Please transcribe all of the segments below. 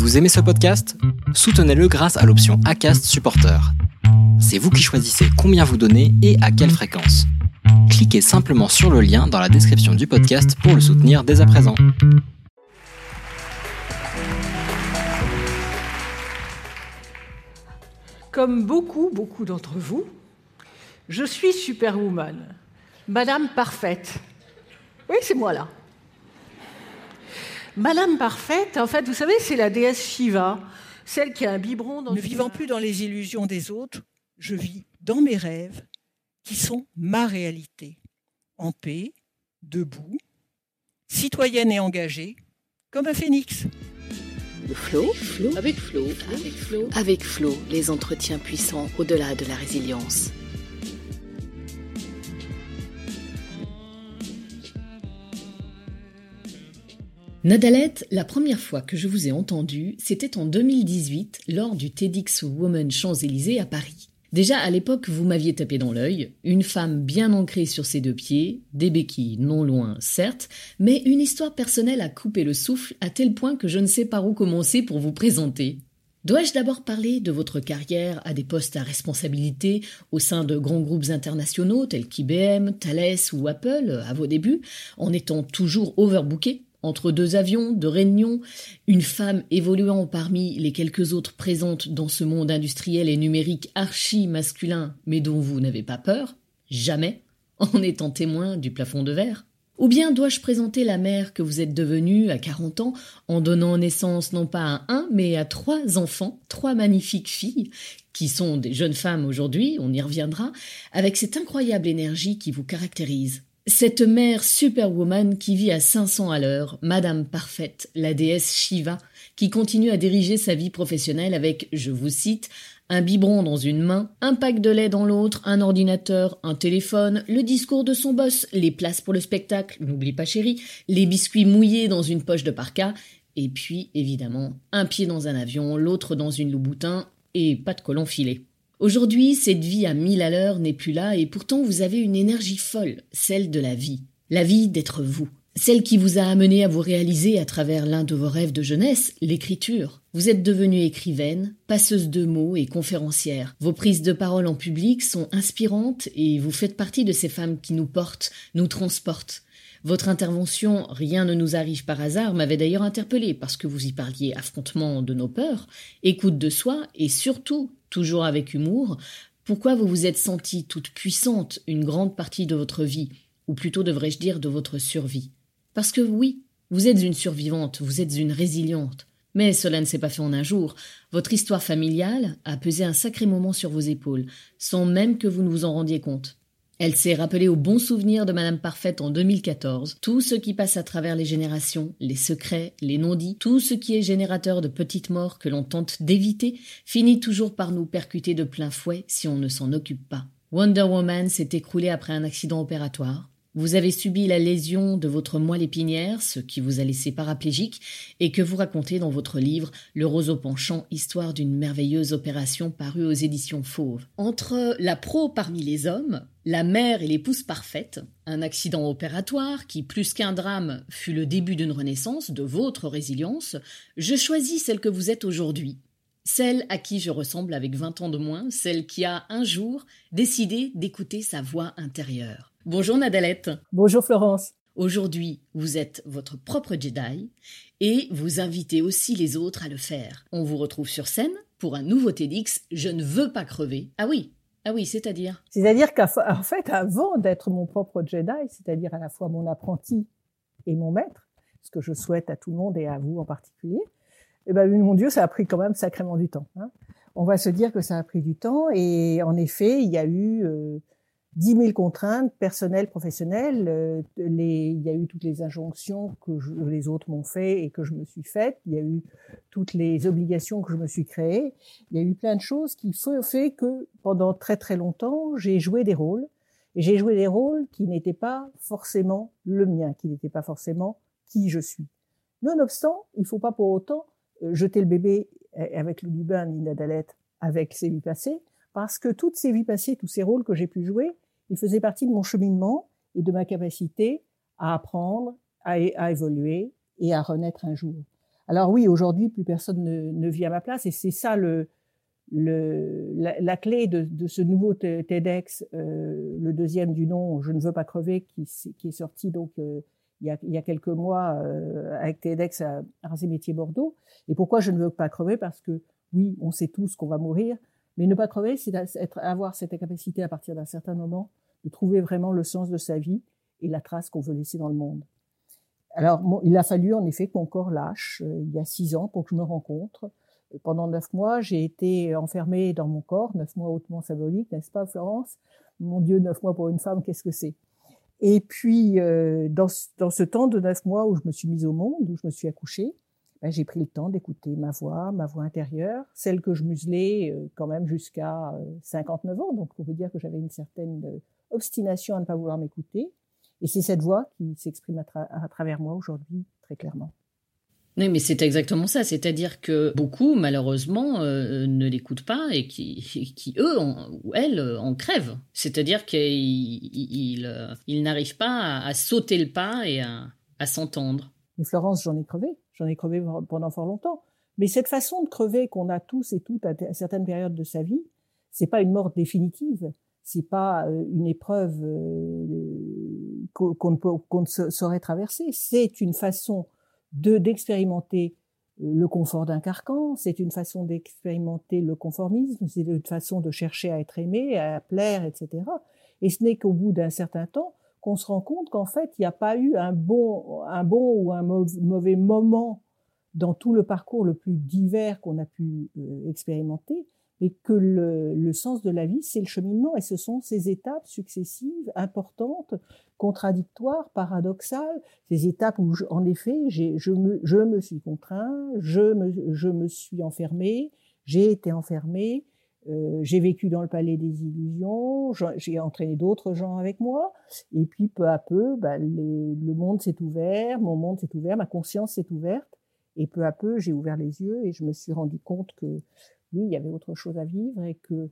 Vous aimez ce podcast? Soutenez-le grâce à l'option ACAST Supporter. C'est vous qui choisissez combien vous donnez et à quelle fréquence. Cliquez simplement sur le lien dans la description du podcast pour le soutenir dès à présent. Comme beaucoup, beaucoup d'entre vous, je suis Superwoman, Madame Parfaite. Oui, c'est moi là. Madame Parfaite, en fait, vous savez, c'est la déesse Shiva, celle qui a un biberon dans Ne vivant plus dans les illusions des autres, je vis dans mes rêves qui sont ma réalité. En paix, debout, citoyenne et engagée, comme un phénix. Flo, Flo, avec Flo, avec Flo, avec Flo, les entretiens puissants au-delà de la résilience. Nadalette, la première fois que je vous ai entendu, c'était en 2018 lors du TEDx Women Champs-Élysées à Paris. Déjà à l'époque, vous m'aviez tapé dans l'œil, une femme bien ancrée sur ses deux pieds, des béquilles non loin, certes, mais une histoire personnelle a coupé le souffle à tel point que je ne sais par où commencer pour vous présenter. Dois-je d'abord parler de votre carrière à des postes à responsabilité au sein de grands groupes internationaux tels qu'IBM, Thales ou Apple à vos débuts, en étant toujours overbooké entre deux avions, deux réunions, une femme évoluant parmi les quelques autres présentes dans ce monde industriel et numérique archi masculin, mais dont vous n'avez pas peur, jamais, en étant témoin du plafond de verre. Ou bien dois-je présenter la mère que vous êtes devenue à 40 ans en donnant naissance non pas à un, mais à trois enfants, trois magnifiques filles, qui sont des jeunes femmes aujourd'hui, on y reviendra, avec cette incroyable énergie qui vous caractérise cette mère superwoman qui vit à 500 à l'heure, Madame Parfaite, la déesse Shiva, qui continue à diriger sa vie professionnelle avec, je vous cite, un biberon dans une main, un pack de lait dans l'autre, un ordinateur, un téléphone, le discours de son boss, les places pour le spectacle, n'oublie pas chérie, les biscuits mouillés dans une poche de parka, et puis, évidemment, un pied dans un avion, l'autre dans une louboutin, et pas de colon filé. Aujourd'hui, cette vie à mille à l'heure n'est plus là et pourtant vous avez une énergie folle, celle de la vie. La vie d'être vous. Celle qui vous a amené à vous réaliser à travers l'un de vos rêves de jeunesse, l'écriture. Vous êtes devenue écrivaine, passeuse de mots et conférencière. Vos prises de parole en public sont inspirantes et vous faites partie de ces femmes qui nous portent, nous transportent. Votre intervention Rien ne nous arrive par hasard m'avait d'ailleurs interpellé parce que vous y parliez affrontement de nos peurs, écoute de soi et surtout, toujours avec humour, pourquoi vous vous êtes sentie toute puissante une grande partie de votre vie, ou plutôt devrais-je dire de votre survie? Parce que oui, vous êtes une survivante, vous êtes une résiliente. Mais cela ne s'est pas fait en un jour. Votre histoire familiale a pesé un sacré moment sur vos épaules, sans même que vous ne vous en rendiez compte. Elle s'est rappelée au bon souvenir de Madame Parfaite en 2014, tout ce qui passe à travers les générations, les secrets, les non-dits, tout ce qui est générateur de petites morts que l'on tente d'éviter, finit toujours par nous percuter de plein fouet si on ne s'en occupe pas. Wonder Woman s'est écroulée après un accident opératoire. Vous avez subi la lésion de votre moelle épinière, ce qui vous a laissé paraplégique, et que vous racontez dans votre livre Le roseau penchant, histoire d'une merveilleuse opération parue aux éditions Fauve. Entre la pro parmi les hommes, la mère et l'épouse parfaite, un accident opératoire qui, plus qu'un drame, fut le début d'une renaissance, de votre résilience, je choisis celle que vous êtes aujourd'hui. Celle à qui je ressemble avec vingt ans de moins, celle qui a un jour décidé d'écouter sa voix intérieure. Bonjour Nadalette. Bonjour Florence. Aujourd'hui, vous êtes votre propre Jedi et vous invitez aussi les autres à le faire. On vous retrouve sur scène pour un nouveau TEDx Je ne veux pas crever. Ah oui, ah oui, c'est-à-dire? C'est-à-dire qu'en fait, avant d'être mon propre Jedi, c'est-à-dire à la fois mon apprenti et mon maître, ce que je souhaite à tout le monde et à vous en particulier, eh ben, mon Dieu, ça a pris quand même sacrément du temps. Hein. On va se dire que ça a pris du temps et en effet, il y a eu euh, 10 000 contraintes personnelles, professionnelles. Euh, les, il y a eu toutes les injonctions que les autres m'ont fait et que je me suis faites. Il y a eu toutes les obligations que je me suis créées. Il y a eu plein de choses qui ont fait que pendant très très longtemps, j'ai joué des rôles. Et j'ai joué des rôles qui n'étaient pas forcément le mien, qui n'étaient pas forcément qui je suis. Nonobstant, il ne faut pas pour autant euh, jeter le bébé euh, avec le Lubin, Nina Dalette, avec ses vies passées, parce que toutes ces vies passées, tous ces rôles que j'ai pu jouer, ils faisaient partie de mon cheminement et de ma capacité à apprendre, à, évoluer et à renaître un jour. Alors oui, aujourd'hui, plus personne ne, vit à ma place, et c'est ça la, clé de, ce nouveau TEDx, euh, le deuxième du nom, Je ne veux pas crever, qui, est sorti donc euh, il, y a, il, quelques mois euh, avec TEDx à Métier Bordeaux. Et pourquoi je ne veux pas crever? Parce que oui, on sait tous qu'on va mourir, mais ne pas crever, c'est avoir cette capacité à partir d'un certain moment de trouver vraiment le sens de sa vie et la trace qu'on veut laisser dans le monde. Alors, il a fallu en effet que mon corps lâche euh, il y a six ans pour que je me rencontre. Pendant neuf mois, j'ai été enfermée dans mon corps, neuf mois hautement symbolique, n'est-ce pas, Florence? Mon Dieu, neuf mois pour une femme, qu'est-ce que c'est? Et puis, euh, dans, dans, ce temps de neuf mois où je me suis mise au monde, où je me suis accouchée, ben, j'ai pris le temps d'écouter ma voix, ma voix intérieure, celle que je muselais euh, quand même jusqu'à 59 ans. Donc, on peut dire que j'avais une certaine obstination à ne pas vouloir m'écouter. Et c'est cette voix qui s'exprime à, travers moi aujourd'hui très clairement. Oui, mais c'est exactement ça. C'est-à-dire que beaucoup, malheureusement, euh, ne l'écoutent pas et qui, qui eux ou elles, en crèvent. C'est-à-dire qu'ils ils, n'arrivent pas à, sauter le pas et à s'entendre. Mais Florence, j'en ai crevé. J'en ai crevé pendant fort longtemps. Mais cette façon de crever qu'on a tous et toutes à certaines périodes de sa vie, c'est pas une mort définitive c'est pas euh, une épreuve euh, qu'on ne, saurait traverser. C'est une façon de d'expérimenter euh, le confort d'un carcan, c'est une façon d'expérimenter le conformisme, c'est une façon de chercher à être aimé, à plaire, etc. Et ce n'est qu'au bout d'un certain temps qu'on se rend compte qu'en fait, il n'y a pas eu un bon, ou un mauvais moment dans tout le parcours le plus divers qu'on a pu expérimenter, et que le, sens de la vie, c'est le cheminement, et ce sont ces étapes successives, importantes, contradictoires, paradoxales, ces étapes où, en effet, je me, je me suis contraint, je me, je me suis enfermé, j'ai été enfermé, euh, j'ai vécu dans le palais des illusions, j'ai entraîné d'autres gens avec moi, et puis peu à peu, bah, le monde s'est ouvert, mon monde s'est ouvert, ma conscience s'est ouverte, et peu à peu, j'ai ouvert les yeux et je me suis rendu compte que oui, il y avait autre chose à vivre et que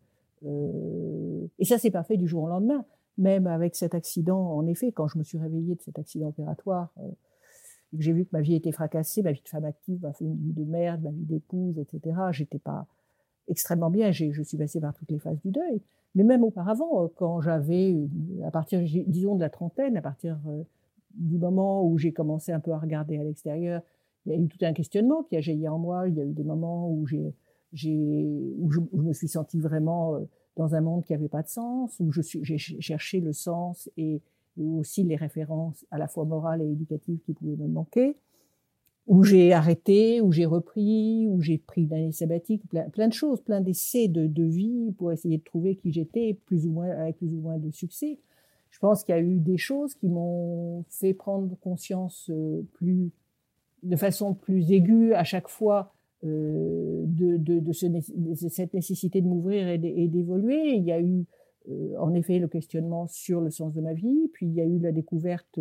euh, et ça s'est pas fait du jour au lendemain. Même avec cet accident, en effet, quand je me suis réveillée de cet accident opératoire, euh, j'ai vu que ma vie était fracassée, ma vie de femme active, ma vie de mère, ma vie d'épouse, etc. J'étais pas extrêmement bien. Je suis passée par toutes les phases du deuil. Mais même auparavant, euh, quand j'avais, à partir, disons, de la trentaine, à partir euh, du moment où j'ai commencé un peu à regarder à l'extérieur, il y a eu tout un questionnement qui a jailli en moi. Il y a eu des moments où j'ai où je, me suis sentie vraiment euh, dans un monde qui n'avait pas de sens, où j'ai cherché le sens et, aussi les références à la fois morales et éducatives qui pouvaient me manquer, où j'ai arrêté, où j'ai repris, où j'ai pris une année sabbatique, plein, de choses, plein d'essais de, vie pour essayer de trouver qui j'étais, plus ou moins avec plus ou moins de succès. Je pense qu'il y a eu des choses qui m'ont fait prendre conscience euh, plus, de façon plus aiguë à chaque fois euh, de, de, de, ce, de, cette nécessité de m'ouvrir et d'évoluer. Il y a eu euh, en effet le questionnement sur le sens de ma vie, puis il y a eu la découverte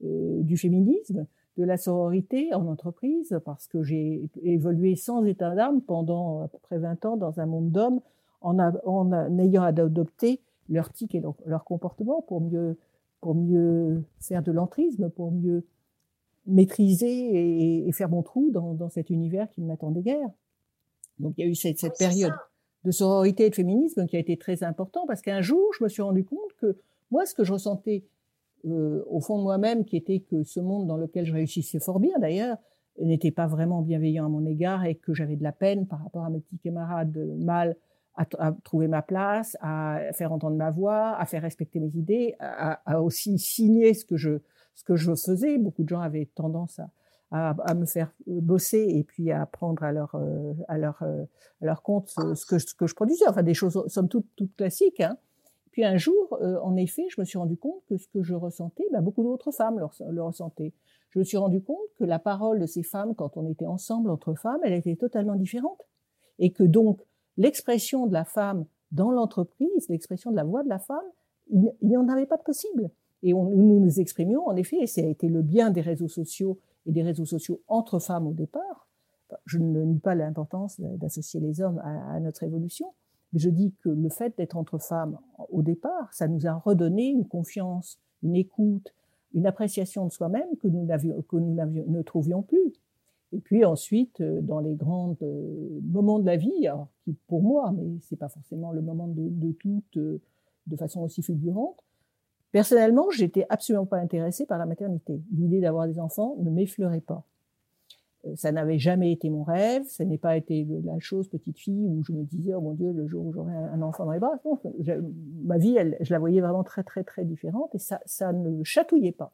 du féminisme, de la sororité en entreprise, parce que j'ai évolué sans état d'âme pendant à peu près 20 ans dans un monde d'hommes, en, en, ayant adopté leur tic et leur, leur comportement pour mieux, pour mieux faire de l'entrisme, pour mieux maîtriser et, faire mon trou dans, dans, cet univers qui ne m'attendait guère. Donc il y a eu cette, cette période de sororité et de féminisme qui a été très important parce qu'un jour, je me suis rendu compte que moi, ce que je ressentais euh, au fond de moi-même, qui était que ce monde dans lequel je réussissais fort bien d'ailleurs, n'était pas vraiment bienveillant à mon égard et que j'avais de la peine par rapport à mes petits camarades mal à, à, trouver ma place, à faire entendre ma voix, à faire respecter mes idées, à, aussi signer ce que je ce que je faisais. Beaucoup de gens avaient tendance à, à, me faire bosser et puis à prendre à leur, euh, à leur, euh, à leur compte ce, que, que je produisais. Enfin, des choses, somme toute, toutes classiques. Hein. Puis un jour, euh, en effet, je me suis rendu compte que ce que je ressentais, ben, beaucoup d'autres femmes le, ressentaient. Je me suis rendu compte que la parole de ces femmes, quand on était ensemble entre femmes, elle était totalement différente. Et que donc, l'expression de la femme dans l'entreprise, l'expression de la voix de la femme, il n'y en avait pas de possible. Et nous nous exprimions, en effet, et ça a été le bien des réseaux sociaux et des réseaux sociaux entre femmes au départ. Je ne nie pas l'importance d'associer les hommes à, notre évolution, mais je dis que le fait d'être entre femmes au départ, ça nous a redonné une confiance, une écoute, une appréciation de soi-même que nous, que nous ne trouvions plus. Et puis ensuite, euh, dans les grands euh, moments de la vie, alors, qui pour moi, mais c'est pas forcément le moment de, de toutes euh, de façon aussi fulgurante. Personnellement, j'étais absolument pas intéressée par la maternité. L'idée d'avoir des enfants ne m'effleurait pas. Ça n'avait jamais été mon rêve, ça n'est pas été la chose petite fille où je me disais oh mon Dieu le jour où j'aurai un enfant dans les bras. Ma vie, je la voyais vraiment très très très différente et ça ça ne chatouillait pas.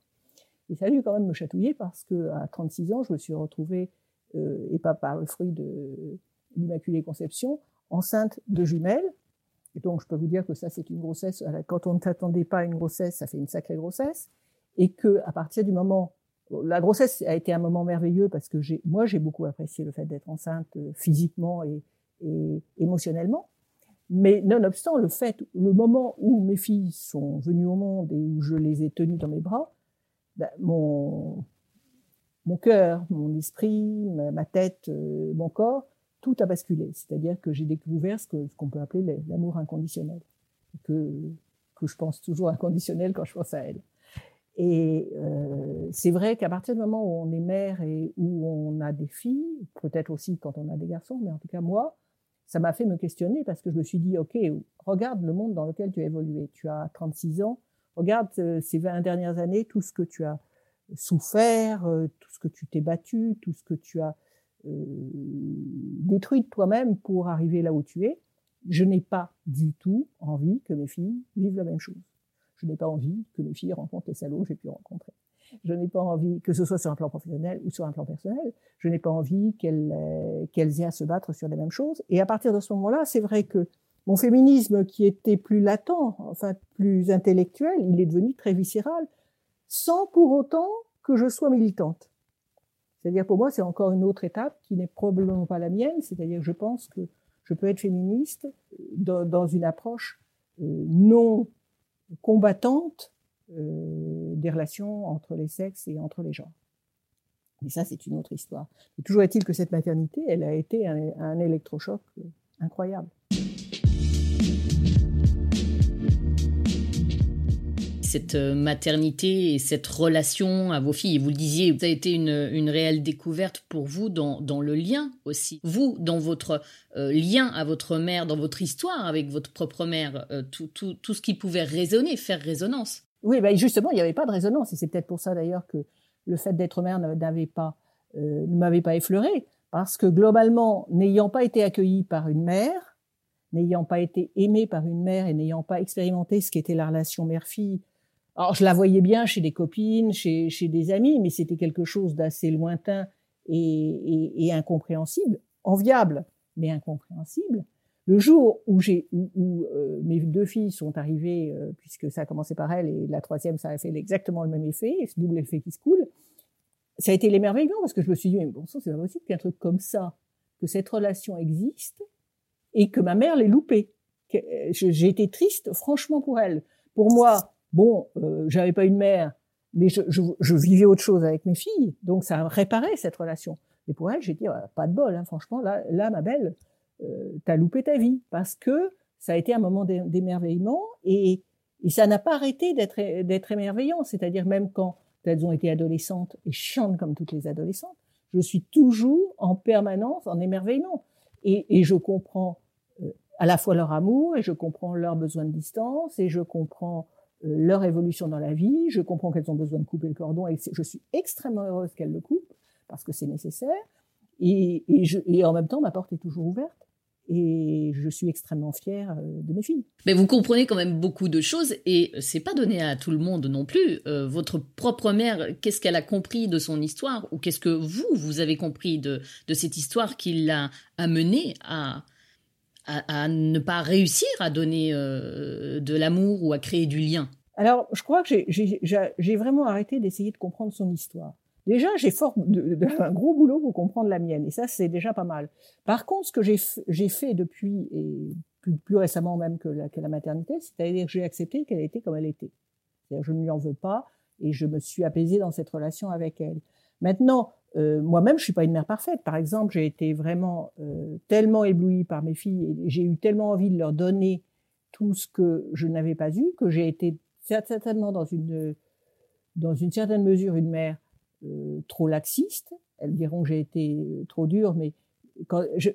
Et ça a dû quand même me chatouiller parce que à 36 ans, je me suis retrouvée, euh, et pas par le fruit de l'Immaculée Conception, enceinte de jumelles. Et donc, je peux vous dire que ça, c'est une grossesse. Quand on ne t'attendait pas à une grossesse, ça fait une sacrée grossesse. Et que, à partir du moment, la grossesse a été un moment merveilleux parce que moi, j'ai beaucoup apprécié le fait d'être enceinte euh, physiquement et, émotionnellement. Mais nonobstant, le fait, le moment où mes filles sont venues au monde et où je les ai tenues dans mes bras, ben, mon, cœur, mon esprit, ma, tête, euh, mon corps, tout a basculé. C'est-à-dire que j'ai découvert ce qu'on ce peut appeler l'amour inconditionnel, que, que je pense toujours inconditionnel quand je pense à elle. Et euh, c'est vrai qu'à partir du moment où on est mère et où on a des filles, peut-être aussi quand on a des garçons, mais en tout cas moi, ça m'a fait me questionner parce que je me suis dit, OK, regarde le monde dans lequel tu as évolué. Tu as 36 ans, Regarde euh, ces 20 dernières années, tout ce que tu as souffert, euh, tout ce que tu t'es battu, tout ce que tu as détruit de toi-même pour arriver là où tu es. Je n'ai pas du tout envie que mes filles vivent la même chose. Je n'ai pas envie que mes filles rencontrent les salauds que j'ai pu rencontrer. Je n'ai pas envie, que ce soit sur un plan professionnel ou sur un plan personnel, je n'ai pas envie qu'elles qu'elles aient à se battre sur les mêmes choses. Et à partir de ce moment-là, c'est vrai que mon féminisme, qui était plus latent, enfin plus intellectuel, il est devenu très viscéral, sans pour autant que je sois militante. C'est-à-dire pour moi, c'est encore une autre étape qui n'est probablement pas la mienne. C'est-à-dire que je pense que je peux être féministe dans, une approche euh, non combattante euh, des relations entre les sexes et entre les genres. Mais ça, c'est une autre histoire. toujours est-il que cette maternité, elle a été un électrochoc incroyable. Cette euh, maternité et cette relation à vos filles. Vous le disiez, ça a été une, réelle découverte pour vous dans, dans, le lien aussi. Vous, dans votre euh, lien à votre mère, dans votre histoire avec votre propre mère, euh, tout, tout, tout, ce qui pouvait résonner, faire résonance. Oui, ben justement, il n'y avait pas de résonance. Et c'est peut-être pour ça d'ailleurs que le fait d'être mère n'avait pas, ne m'avait pas effleuré. Parce que globalement, n'ayant pas été accueillie par une mère, n'ayant pas été aimée par une mère et n'ayant pas expérimenté ce qu'était la relation mère-fille alors, je la voyais bien chez des copines, chez, chez des amis, mais c'était quelque chose d'assez lointain et, et, et, incompréhensible, enviable, mais incompréhensible. Le jour où j'ai, où, euh, mes deux filles sont arrivées, euh, puisque ça a commencé par elle et la troisième, ça a fait exactement le même effet, ce double effet qui se coule, ça a été l'émerveillement parce que je me suis dit, mais bon sang, c'est pas possible qu'un truc comme ça, que cette relation existe et que ma mère l'ait loupé. Euh, j'ai été triste, franchement, pour elle. Pour moi, Bon, euh, j'avais pas une mère, mais je, je, je, vivais autre chose avec mes filles, donc ça réparait cette relation. Et pour elle, j'ai dit, pas de bol, hein, franchement, là, là, ma belle, euh, t'as loupé ta vie, parce que ça a été un moment d'émerveillement, et, et ça n'a pas arrêté d'être émerveillant, c'est-à-dire même quand elles ont été adolescentes et chiantes comme toutes les adolescentes, je suis toujours en permanence en émerveillement. Et, et je comprends euh, à la fois leur amour, et je comprends leur besoin de distance, et je comprends leur évolution dans la vie. Je comprends qu'elles ont besoin de couper le cordon et je suis extrêmement heureuse qu'elles le coupent parce que c'est nécessaire. Et, en même temps, ma porte est toujours ouverte et je suis extrêmement fière euh, de mes filles. Mais vous comprenez quand même beaucoup de choses et c'est pas donné à tout le monde non plus. Euh, votre propre mère, qu'est-ce qu'elle a compris de son histoire ou qu'est-ce que vous, vous avez compris de, cette histoire qui l'a amené à, à, ne pas réussir à donner euh, de l'amour ou à créer du lien Alors, je crois que j'ai vraiment arrêté d'essayer de comprendre son histoire. Déjà, j'ai fort de, un gros boulot pour comprendre la mienne, et ça, c'est déjà pas mal. Par contre, ce que j'ai fait depuis, et plus, récemment même que la, que la maternité, c'est-à-dire que j'ai accepté qu'elle était comme elle était. je ne lui en veux pas, et je me suis apaisée dans cette relation avec elle. Maintenant, euh, moi-même, je suis pas une mère parfaite. Par exemple, j'ai été vraiment euh, tellement éblouie par mes filles et j'ai eu tellement envie de leur donner tout ce que je n'avais pas eu que j'ai été certainement dans une dans une certaine mesure une mère euh, trop laxiste elles diront que j'ai été trop dure, mais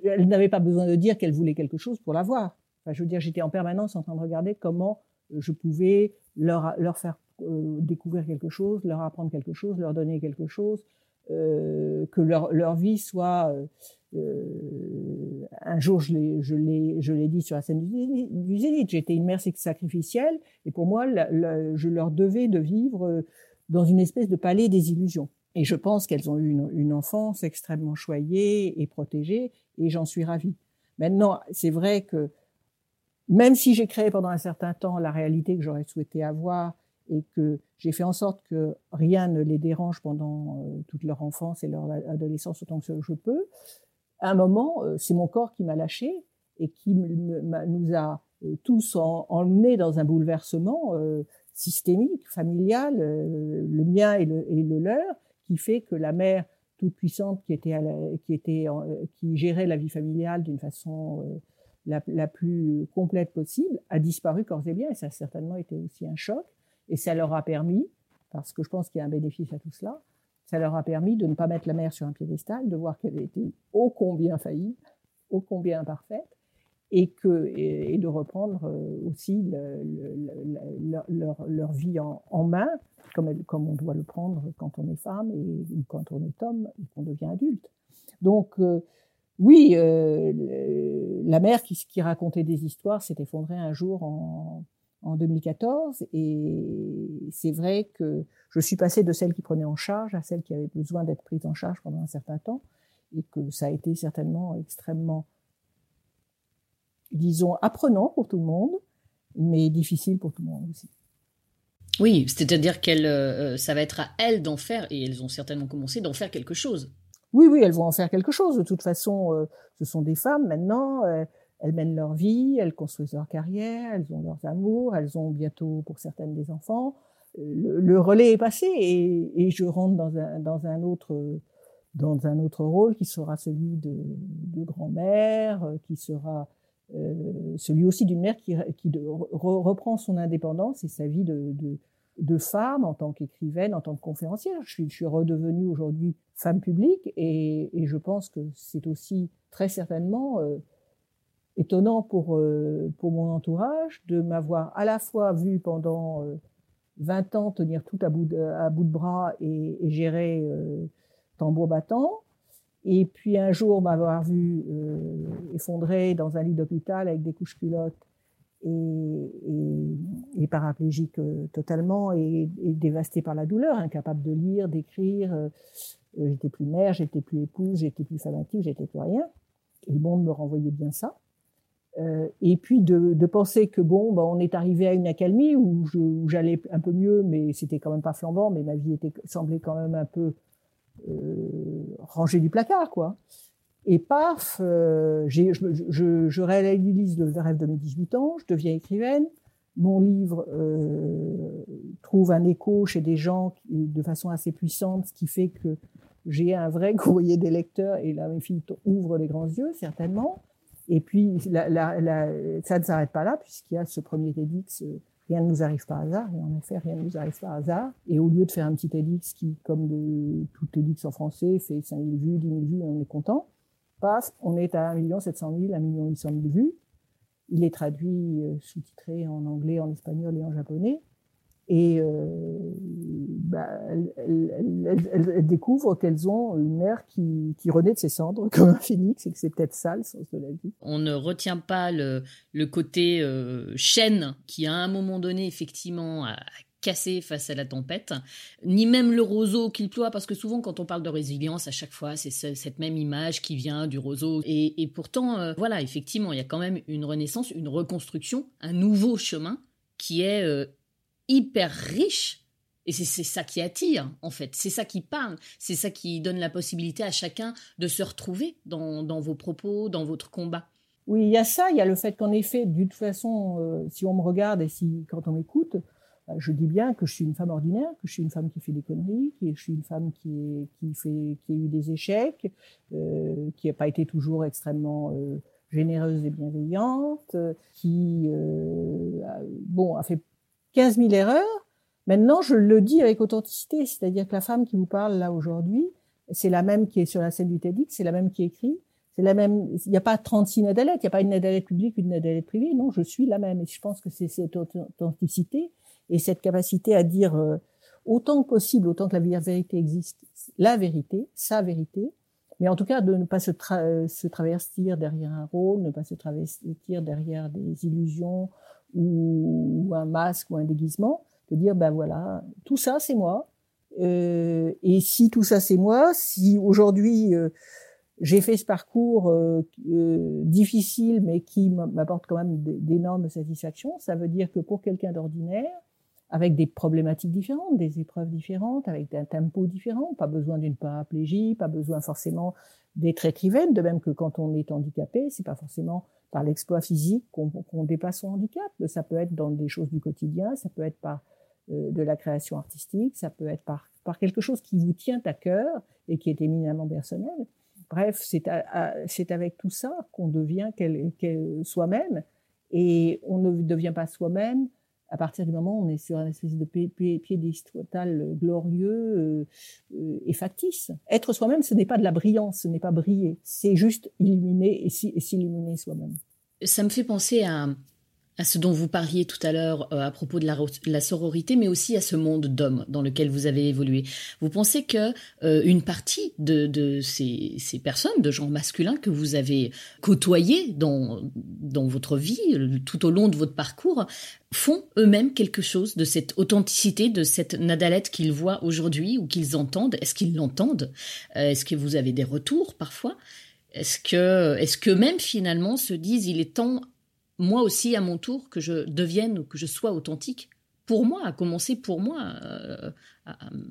elles n'avaient pas besoin de dire qu'elles voulaient quelque chose pour l'avoir. Enfin, je veux dire, j'étais en permanence en train de regarder comment je pouvais leur, leur faire découvrir quelque chose, leur apprendre quelque chose, leur donner quelque chose, que leur, leur vie soit euh, un jour je l'ai dit sur la scène du, Zénith j'étais une mère sacrificielle et pour moi je leur devais de vivre dans une espèce de palais des illusions. Et je pense qu'elles ont eu une, une, enfance extrêmement choyée et protégée et j'en suis ravie. Maintenant c'est vrai que même si j'ai créé pendant un certain temps la réalité que j'aurais souhaité avoir et que j'ai fait en sorte que rien ne les dérange pendant euh, toute leur enfance et leur adolescence autant que je peux, à un moment, euh, c'est mon corps qui m'a lâché et qui nous a euh, tous emmenés dans un bouleversement systémique, familial, le mien et le, leur, qui fait que la mère toute puissante qui était, qui gérait la vie familiale d'une façon la, la, plus complète possible, a disparu corps et bien, et ça a certainement été aussi un choc. Et ça leur a permis, parce que je pense qu'il y a un bénéfice à tout cela, ça leur a permis de ne pas mettre la mère sur un piédestal, de voir qu'elle était ô combien faillie, ô combien imparfaite, et, que, et, de reprendre euh, aussi le, leur, leur, vie en, en main, comme, comme on doit le prendre quand on est femme et, quand on est homme et qu'on devient adulte. Donc, euh, oui, euh, la mère qui racontait des histoires s'est effondrée un jour en, en 2014 et c'est vrai que je suis passée de celle qui prenait en charge à celle qui avait besoin d'être prise en charge pendant un certain temps et que ça a été certainement extrêmement, disons, apprenant pour tout le monde, mais difficile pour tout le monde aussi. Oui, c'est-à-dire qu'elle, euh, ça va être à elles d'en faire, et elles ont certainement commencé d'en faire quelque chose. Oui, oui, elles vont en faire quelque chose. De toute façon, euh, ce sont des femmes maintenant. Euh, elles mènent leur vie, elles construisent leur carrière, elles ont leurs amours, elles ont bientôt pour certaines des enfants. Le, relais est passé et, je rentre dans un, autre dans un autre rôle qui sera celui de, grand-mère, qui sera euh, celui aussi d'une mère qui, reprend son indépendance et sa vie de, femme en tant qu'écrivaine, en tant que conférencière. Je suis, redevenue aujourd'hui femme publique et, et, je pense que c'est aussi très certainement euh, étonnant pour, euh, pour mon entourage de m'avoir à la fois vu pendant 20 euh, ans tenir tout à bout de, à bout de bras et, gérer euh, tambour battant, et puis un jour m'avoir vu euh, effondré dans un lit d'hôpital avec des couches culottes et, et, paraplégique totalement et, et, dévasté par la douleur, incapable de lire, d'écrire. j'étais plus mère, j'étais plus épouse, j'étais plus active, j'étais plus rien. Et le monde me renvoyait bien ça. Euh, et puis de, penser que bon, bah, on est arrivé à une accalmie où, j'allais un peu mieux, mais c'était quand même pas flambant, mais ma vie semblait quand même un peu euh, rangée du placard, quoi. Et paf, euh, je, réalise le rêve de mes 18 ans, je deviens écrivaine. Mon livre euh, trouve un écho chez des gens de façon assez puissante, ce qui fait que j'ai un vrai courrier des lecteurs et là mes filles ouvrent les grands yeux, certainement. Et puis, ça ne s'arrête pas là, puisqu'il y a ce premier TEDx, euh, rien ne nous arrive par hasard, et en effet, rien ne nous arrive par hasard. Et au lieu de faire un petit TEDx qui, comme tout TEDx en français, fait 5 000 vues, 10 000 vues, et on est content, passe, on est à 1 700 000, 1 800 000 vues. Il est traduit, euh, sous-titré en anglais, en espagnol et en japonais. Et euh, bah, elles, découvrent qu'elles ont une mère qui, qui renaît de ses cendres comme un phénix et que c'est peut-être ça le sens de la vie. On ne retient pas le, le côté euh, chaîne qui à un moment donné effectivement a cassé face à la tempête, ni même le roseau qu'il ploie, parce que souvent quand on parle de résilience, à chaque fois c'est ce, cette même image qui vient du roseau. Et, et pourtant, euh, voilà, effectivement, il y a quand même une renaissance, une reconstruction, un nouveau chemin qui est euh, hyper riche. Et c'est ça qui attire, en fait. C'est ça qui parle. C'est ça qui donne la possibilité à chacun de se retrouver dans, dans, vos propos, dans votre combat. Oui, il y a ça. Il y a le fait qu'en effet, de toute façon, euh, si on me regarde et si quand on m'écoute, euh, je dis bien que je suis une femme ordinaire, que je suis une femme qui fait des conneries, que je suis une femme qui, est, qui, fait, qui a eu des échecs, euh, qui n'a pas été toujours extrêmement euh, généreuse et bienveillante, qui bon, a fait 15 000 erreurs. Maintenant, je le dis avec authenticité, c'est-à-dire que la femme qui vous parle là aujourd'hui, c'est la même qui est sur la scène du TEDx, c'est la même qui écrit, c'est la même. Il n'y a pas 36 Nadalettes, il n'y a pas une Nadalette publique, une Nadalette privée. Non, je suis la même. Et je pense que c'est cette authenticité et cette capacité à dire euh, autant que possible, autant que la vérité existe, la vérité, sa vérité, mais en tout cas de ne pas se, se travestir derrière un rôle, ne pas se travestir derrière des illusions ou, un masque ou un déguisement, de dire ben voilà, tout ça c'est moi, euh, et si tout ça c'est moi, si aujourd'hui euh, j'ai fait ce parcours euh, difficile mais qui m'apporte quand même d'énormes satisfactions, ça veut dire que pour quelqu'un d'ordinaire, avec des problématiques différentes, des épreuves différentes, avec un tempo différent, pas besoin d'une paraplégie, pas besoin forcément d'être écrivaine, de même que quand on est handicapé, c'est pas forcément par l'exploit physique qu'on dépasse son handicap, ça peut être dans des choses du quotidien, ça peut être par euh, de la création artistique, ça peut être par quelque chose qui vous tient à cœur et qui est éminemment personnel. Bref, c'est avec tout ça qu'on devient soi-même. Et on ne devient pas soi-même à partir du moment où on est sur un espèce de piédestal glorieux euh, euh, et factice. Être soi-même, ce n'est pas de la brillance, ce n'est pas briller, c'est juste illuminer et s'illuminer soi-même. Ça me fait penser à, à ce dont vous parliez tout à l'heure euh, à propos de la, sororité, mais aussi à ce monde d'hommes dans lequel vous avez évolué. Vous pensez que euh, une partie de, ces, personnes, de gens masculins que vous avez côtoyés dans, dans votre vie, tout au long de votre parcours, font eux-mêmes quelque chose de cette authenticité, de cette Nadalette qu'ils voient aujourd'hui ou qu'ils entendent? Est-ce qu'ils l'entendent? Euh, Est-ce que vous avez des retours parfois? Est-ce que, est-ce que même finalement se disent il est temps moi aussi à mon tour que je devienne ou que je sois authentique pour moi, à commencer pour moi, euh,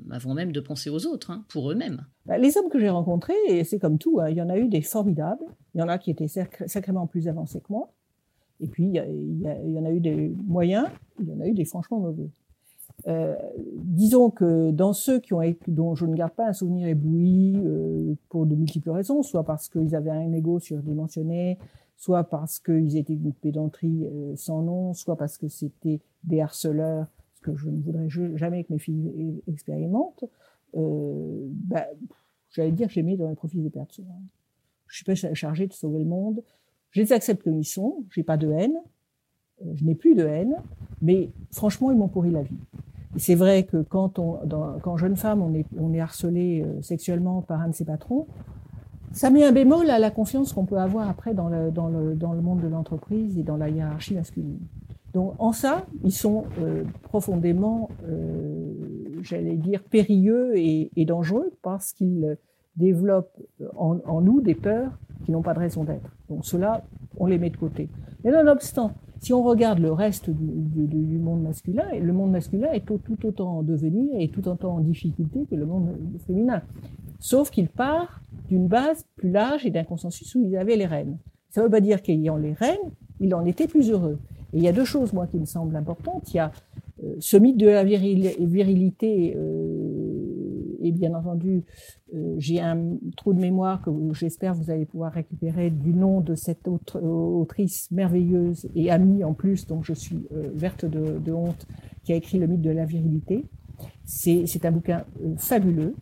avant même de penser aux autres, hein, pour eux-mêmes. Bah, les hommes que j'ai rencontrés, et c'est comme tout, hein, il y en a eu des formidables, il y en a qui étaient sacrément plus avancés que moi, et puis il y, en a eu des moyens, il y en a eu des franchement mauvais. Euh, disons que dans ceux qui ont, dont je ne garde pas un souvenir ébloui euh, pour de multiples raisons, soit parce qu'ils avaient un ego surdimensionné, soit parce qu'ils étaient d'une pédanterie euh, sans nom, soit parce que c'était des harceleurs, ce que je ne voudrais jamais que mes filles expérimentent, bah, j'allais dire, j'ai mis dans les profils des personnes. Je suis pas chargée de sauver le monde. Je les accepte comme ils sont. J'ai pas de haine. Euh, je n'ai plus de haine. Mais franchement, ils m'ont pourri la vie. Et c'est vrai que quand on, quand jeune femme, on est, on est harcelé sexuellement par un de ses patrons, ça met un bémol à la confiance qu'on peut avoir après dans le, dans le, dans le monde de l'entreprise et dans la hiérarchie masculine. Donc en ça, ils sont euh, profondément, euh, j'allais dire, périlleux et, dangereux parce qu'ils développent en, en, nous des peurs qui n'ont pas de raison d'être. Donc cela, on les met de côté. Mais nonobstant, si on regarde le reste du, monde masculin, le monde masculin est tout, autant en devenir et tout autant en difficulté que le monde féminin. Sauf qu'il part d'une base plus large et d'un consensus où il avait les reines. Ça ne veut pas dire qu'ayant les reines, il en était plus heureux. Et il y a deux choses, moi, qui me semblent importantes. Il y a euh, ce mythe de la virilité, euh, et bien entendu, euh, j'ai un trou de mémoire que j'espère vous allez pouvoir récupérer du nom de cette autre, autrice merveilleuse et amie en plus, dont je suis euh, verte de, honte, qui a écrit le mythe de la virilité. C'est un bouquin fabuleux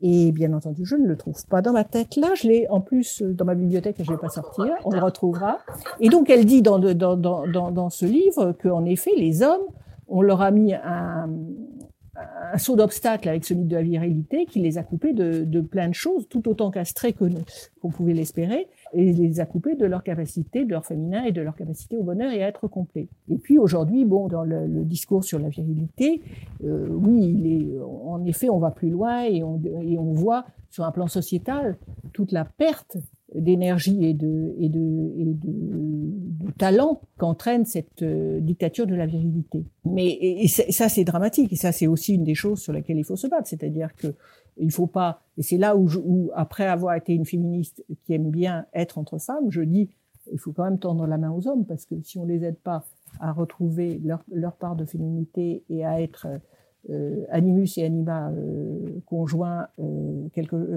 et bien entendu, je ne le trouve pas dans ma tête. Là, je l'ai en plus euh, dans ma bibliothèque et je ne vais pas sortir. On le retrouvera. Et donc, elle dit dans, dans ce livre qu'en effet, les hommes, on leur a mis un, un saut d'obstacle avec ce mythe de la virilité qui les a coupés de, plein de choses, tout autant castrés qu'on pouvait l'espérer, et les a coupés de leur capacité, de leur féminin et de leur capacité au bonheur et à être complet. Et puis aujourd'hui, bon, dans le, le, discours sur la virilité, euh, oui, il est, en effet, on va plus loin et on, et on voit sur un plan sociétal toute la perte d'énergie et de, et de, et de, de talent qu'entraîne cette euh, dictature de la virilité. Mais et, ça, c'est dramatique. Et ça, c'est aussi une des choses sur lesquelles il faut se battre. C'est-à-dire que il faut pas. Et c'est là où, je, où, après avoir été une féministe qui aime bien être entre femmes, je dis, il faut quand même tendre la main aux hommes parce que si on les aide pas à retrouver leur, leur part de féminité et à être euh, animus et anima euh, conjoint, euh,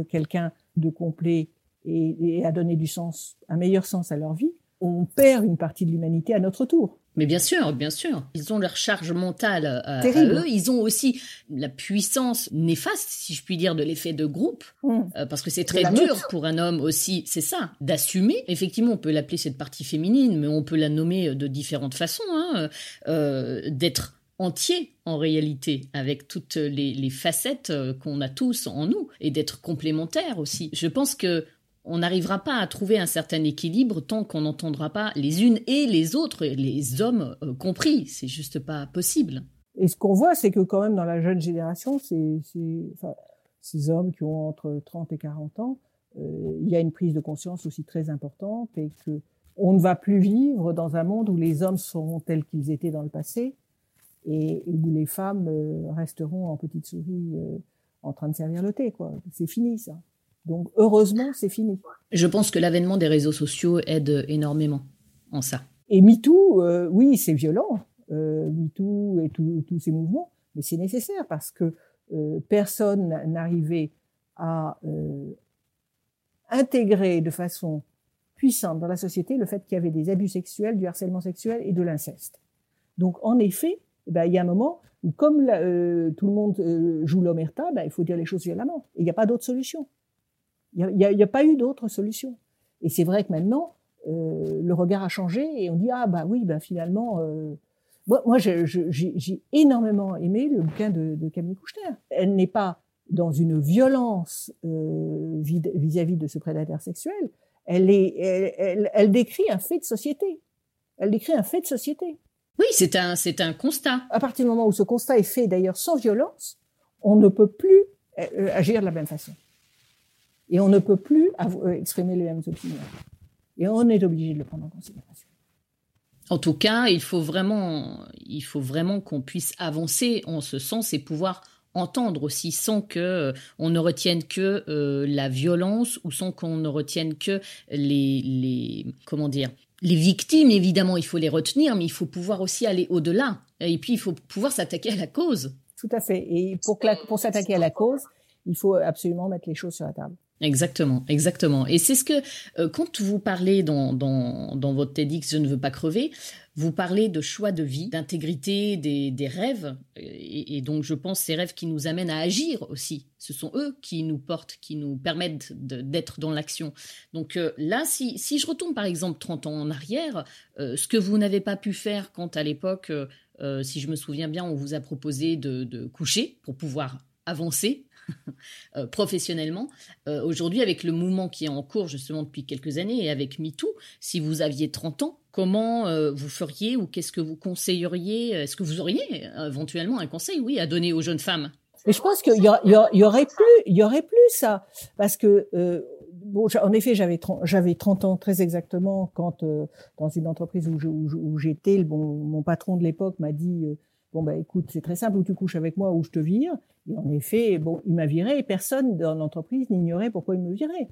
quelqu'un de complet et, et à donner du sens, un meilleur sens à leur vie, on perd une partie de l'humanité à notre tour. Mais bien sûr, bien sûr. Ils ont leur charge mentale à, eux. Ils ont aussi la puissance néfaste, si je puis dire, de l'effet de groupe. Mmh. Euh, parce que c'est très dur pour un homme aussi, c'est ça, d'assumer. Effectivement, on peut l'appeler cette partie féminine, mais on peut la nommer de différentes façons. Hein, euh, d'être entier en réalité, avec toutes les, facettes euh, qu'on a tous en nous, et d'être complémentaire aussi. Je pense que on n'arrivera pas à trouver un certain équilibre tant qu'on n'entendra pas les unes et les autres, les hommes euh, compris. C'est juste pas possible. Et ce qu'on voit, c'est que quand même dans la jeune génération, ces hommes qui ont entre 30 et 40 ans, euh, il y a une prise de conscience aussi très importante et que on ne va plus vivre dans un monde où les hommes seront tels qu'ils étaient dans le passé et, où les femmes euh, resteront en petite souris en train de servir le thé. C'est fini ça. Donc heureusement, c'est fini. Je pense que l'avènement des réseaux sociaux aide énormément en ça. Et MeToo, euh, oui, c'est violent, euh, MeToo et tous ces mouvements, mais c'est nécessaire parce que euh, personne n'arrivait à intégrer de façon puissante dans la société le fait qu'il y avait des abus sexuels, du harcèlement sexuel et de l'inceste. Donc en effet, eh ben, il y a un moment où comme tout le monde joue l'omerta, ben, il faut dire les choses violemment. Et il n'y a pas d'autre solution. Il n'y a, a, pas eu d'autre solution. Et c'est vrai que maintenant, euh, le regard a changé et on dit ah bah oui, bah finalement. Euh... Moi, moi j'ai énormément aimé le bouquin de, de Camille Coucheter. Elle n'est pas dans une violence euh, vis-à-vis de ce prédateur sexuel. Elle, est, elle, elle, elle, décrit un fait de société. Elle décrit un fait de société. Oui, c'est un, c'est un constat. À partir du moment où ce constat est fait d'ailleurs sans violence, on ne peut plus agir de la même façon. Et on ne peut plus euh, exprimer les mêmes opinions. Et on est obligé de le prendre en considération. En tout cas, il faut vraiment, il faut vraiment qu'on puisse avancer en ce sens et pouvoir entendre aussi sans que euh, on ne retienne que euh, la violence ou sans qu'on ne retienne que les, les comment dire les victimes évidemment il faut les retenir mais il faut pouvoir aussi aller au-delà et puis il faut pouvoir s'attaquer à la cause tout à fait et pour, pour s'attaquer à la cause il faut absolument mettre les choses sur la table Exactement, exactement. Et c'est ce que, euh, quand vous parlez dans, dans, dans, votre TEDx Je ne veux pas crever, vous parlez de choix de vie, d'intégrité, des, des, rêves. Et, donc, je pense ces rêves qui nous amènent à agir aussi. Ce sont eux qui nous portent, qui nous permettent d'être dans l'action. Donc euh, là, si, si je retourne par exemple 30 ans en arrière, euh, ce que vous n'avez pas pu faire quand à l'époque, si je me souviens bien, on vous a proposé de, de coucher pour pouvoir avancer Euh, professionnellement. Euh, aujourd'hui, avec le mouvement qui est en cours justement depuis quelques années et avec MeToo, si vous aviez 30 ans, comment euh, vous feriez ou qu'est-ce que vous conseilleriez Est-ce que vous auriez éventuellement un conseil, oui, à donner aux jeunes femmes? Et je pense qu'il y, aurait plus, il y aurait plus ça, parce que bon, en effet, j'avais j'avais 30 ans très exactement quand dans une entreprise où j'étais, bon, mon patron de l'époque m'a dit bon bah écoute, c'est très simple, ou tu couches avec moi ou je te vire. Et en effet, bon, il m'a viré et personne dans l'entreprise n'ignorait pourquoi il me virait.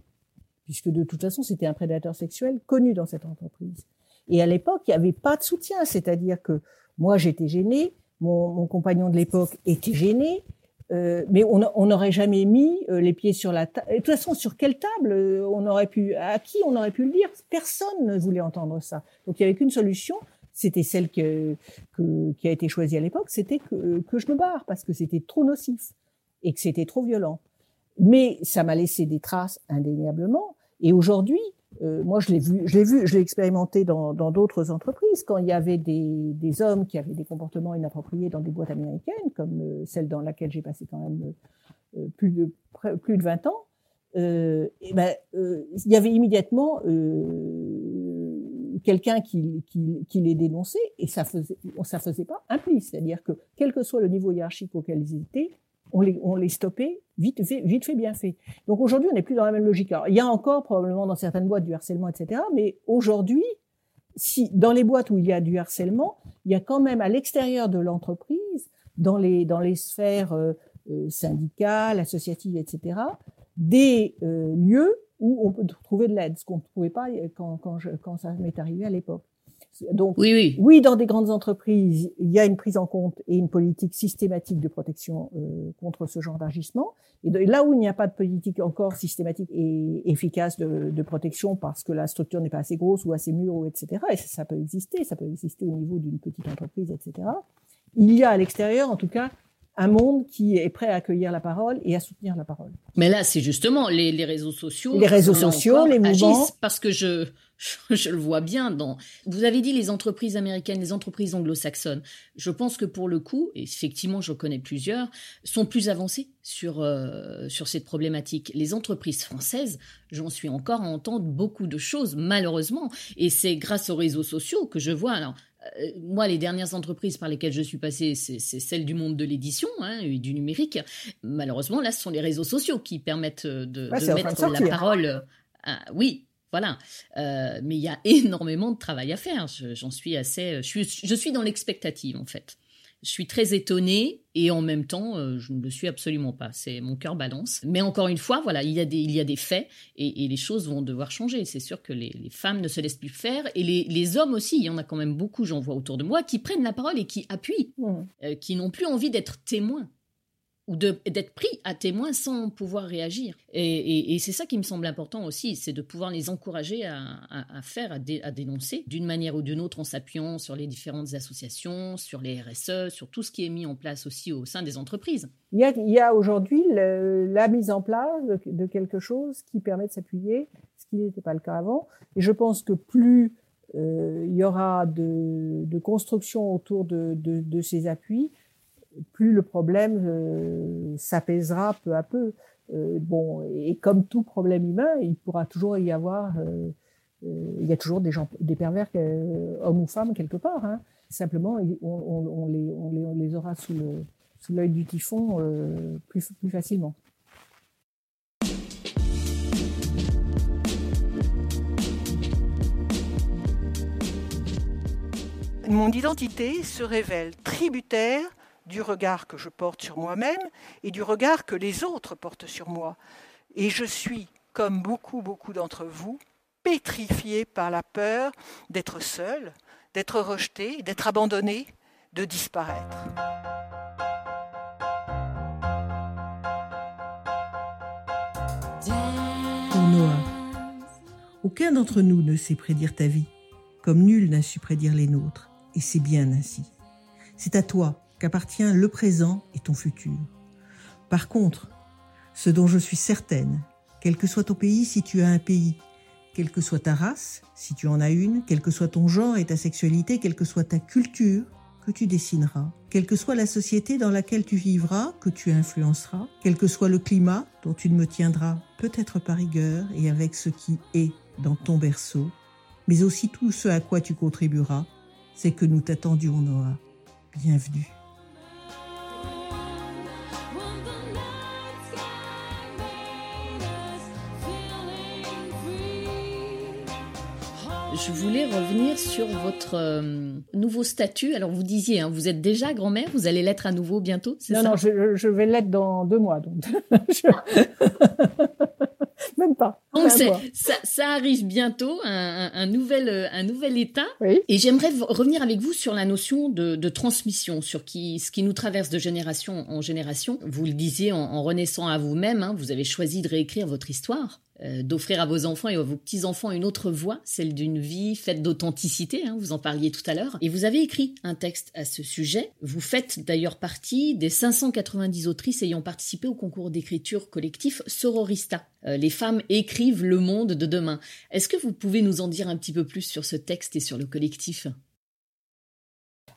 Puisque de toute façon, c'était un prédateur sexuel connu dans cette entreprise. Et à l'époque, il n'y avait pas de soutien. C'est-à-dire que moi, j'étais gênée, mon, mon, compagnon de l'époque était gêné, euh, mais on n'aurait jamais mis euh, les pieds sur la table. De toute façon, sur quelle table euh, on aurait pu, à qui on aurait pu le dire? Personne ne voulait entendre ça. Donc il n'y avait qu'une solution, c'était celle que, qui a été choisie à l'époque, c'était que, que je me barre parce que c'était trop nocif et que c'était trop violent. Mais ça m'a laissé des traces indéniablement. Et aujourd'hui, euh, moi, je l'ai vu, je l'ai vu, je l'ai expérimenté dans d'autres entreprises quand il y avait des, des, hommes qui avaient des comportements inappropriés dans des boîtes américaines, comme euh, celle dans laquelle j'ai passé quand même euh, plus de plus de 20 ans. Euh, et ben, il y avait immédiatement quelqu'un qui, qui, qui, les dénonçait et ça faisait, ça faisait pas un pli. C'est-à-dire que quel que soit le niveau hiérarchique auquel ils étaient, on les, on les stoppait vite fait, vite fait, bien fait. Donc aujourd'hui, on n'est plus dans la même logique. Alors, il y a encore probablement dans certaines boîtes du harcèlement, etc. Mais aujourd'hui, si dans les boîtes où il y a du harcèlement, il y a quand même à l'extérieur de l'entreprise, dans les dans les sphères euh, euh syndicales, associatives, etc., des euh, lieux où on peut trouver de l'aide, ce qu'on ne trouvait pas quand, quand, quand ça m'est arrivé à l'époque. Donc, Oui, oui. oui, dans des grandes entreprises, il y a une prise en compte et une politique systématique de protection euh, contre ce genre d'agissement. Et de- là où il n'y a pas de politique encore systématique et efficace de, de protection parce que la structure n'est pas assez grosse ou assez mûre, ou etc., et ça, ça peut exister, ça peut exister au niveau d'une petite entreprise, etc., il y a à l'extérieur, en tout cas, un monde qui est prêt à accueillir la parole et à soutenir la parole. Mais là, c'est justement les, les réseaux sociaux. Les réseaux sociaux, les mouvements. parce que je, je, je le vois bien dans. Vous avez dit les entreprises américaines, les entreprises anglo-saxonnes. Je pense que pour le coup, et effectivement, je connais plusieurs, sont plus avancées sur euh, sur cette problématique. Les entreprises françaises, j'en suis encore à entendre beaucoup de choses, malheureusement, et c'est grâce aux réseaux sociaux que je vois. Alors, moi, les dernières entreprises par lesquelles je suis passée, c'est celles du monde de l'édition hein, et du numérique. Malheureusement, là, ce sont les réseaux sociaux qui permettent euh, de, Ouais, mettre la parole. euh, à- oui, voilà. Euh, mais il y a énormément de travail à faire. Je- J'en suis assez. Je suis, je suis dans l'expectative, en fait. Je suis très étonnée et en même temps, euh, je ne le suis absolument pas. C'est mon cœur balance. Mais encore une fois, voilà, il y a des, il y a des faits et, et les choses vont devoir changer. C'est sûr que les, les femmes ne se laissent plus faire et les, les hommes aussi. Il y en a quand même beaucoup, j'en vois autour de moi, qui prennent la parole et qui appuient, euh, qui n'ont plus envie d'être témoins ou d'être pris à témoin sans pouvoir réagir. Et, c'est ça qui me semble important aussi, c'est de pouvoir les encourager à, faire, à, dé- à dénoncer, d'une manière ou d'une autre en s'appuyant sur les différentes associations, sur les RSE, sur tout ce qui est mis en place aussi au sein des entreprises. Il y a, aujourd'hui la mise en place de, quelque chose qui permet de s'appuyer, ce qui n'était pas le cas avant. Et je pense que plus euh, il y aura de, construction autour de ces appuis, plus le problème euh, s'apaisera peu à peu. Euh, bon, et comme tout problème humain, il pourra toujours y avoir, euh, il y a toujours des gens, des pervers, hommes ou femmes quelque part. Hein. Simplement, on, les, aura sous l'œil du typhon plus facilement. Mon identité se révèle tributaire du regard que je porte sur moi-même et du regard que les autres portent sur moi. Et je suis, comme beaucoup, beaucoup d'entre vous, pétrifié par la peur d'être seul, d'être rejeté, d'être abandonné, de disparaître. Pour Noah, aucun d'entre nous ne sait prédire ta vie, comme nul n'a su prédire les nôtres, et c'est bien ainsi. C'est à toi qu'appartient le présent et ton futur. Par contre, ce dont je suis certaine, quel que soit ton pays si tu as un pays, quelle que soit ta race, si tu en as une, quel que soit ton genre et ta sexualité, quelle que soit ta culture, que tu dessineras, quelle que soit la société dans laquelle tu vivras, que tu influenceras, quel que soit le climat dont tu ne me tiendras peut-être par rigueur et avec ce qui est dans ton berceau, mais aussi tout ce à quoi tu contribueras, c'est que nous t'attendions, Noah. Bienvenue. Je voulais revenir sur votre euh, nouveau statut. Alors vous disiez, hein, vous êtes déjà grand-mère, vous allez l'être à nouveau bientôt, c'est Non, ça? non, je, je vais l'être dans deux mois. Donc. Je- Même pas. Donc ça, ça arrive bientôt, un, un- un nouvel, euh, un nouvel état. Oui. Et j'aimerais revenir avec vous sur la notion de, de transmission, sur qui, ce qui nous traverse de génération en génération. Vous le disiez en, en renaissant à vous-même, hein, vous avez choisi de réécrire votre histoire, d'offrir à vos enfants et à vos petits-enfants une autre voie, celle d'une vie faite d'authenticité, hein, vous en parliez tout à l'heure. Et vous avez écrit un texte à ce sujet. Vous faites d'ailleurs partie des 590 autrices ayant participé au concours d'écriture collectif Sororista. Euh, les femmes écrivent le monde de demain. Est-ce que vous pouvez nous en dire un petit peu plus sur ce texte et sur le collectif?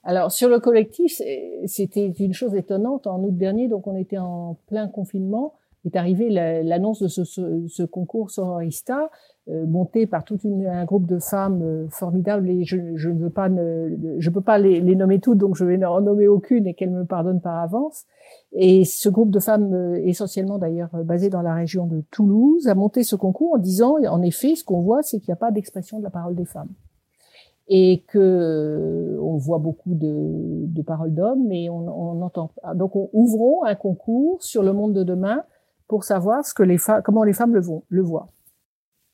Alors sur le collectif, c'était une chose étonnante. En août dernier, donc on était en plein confinement, est arrivée la- l'annonce de ce, ce- ce concours Sororista, euh, monté par tout une- un groupe de femmes euh, formidables. Et je, je ne veux pas, ne, je peux pas les, les nommer toutes, donc je vais en nommer aucune et qu'elles me pardonnent par avance. Et ce groupe de femmes, euh, essentiellement d'ailleurs basé dans la région de Toulouse, a monté ce concours en disant, en effet, ce qu'on voit, c'est qu'il n'y a pas d'expression de la parole des femmes et que on voit beaucoup de, de paroles d'hommes, mais on, on entend. Donc, on, ouvrons un concours sur le monde de demain pour savoir ce que les comment les femmes le, vont, le voient.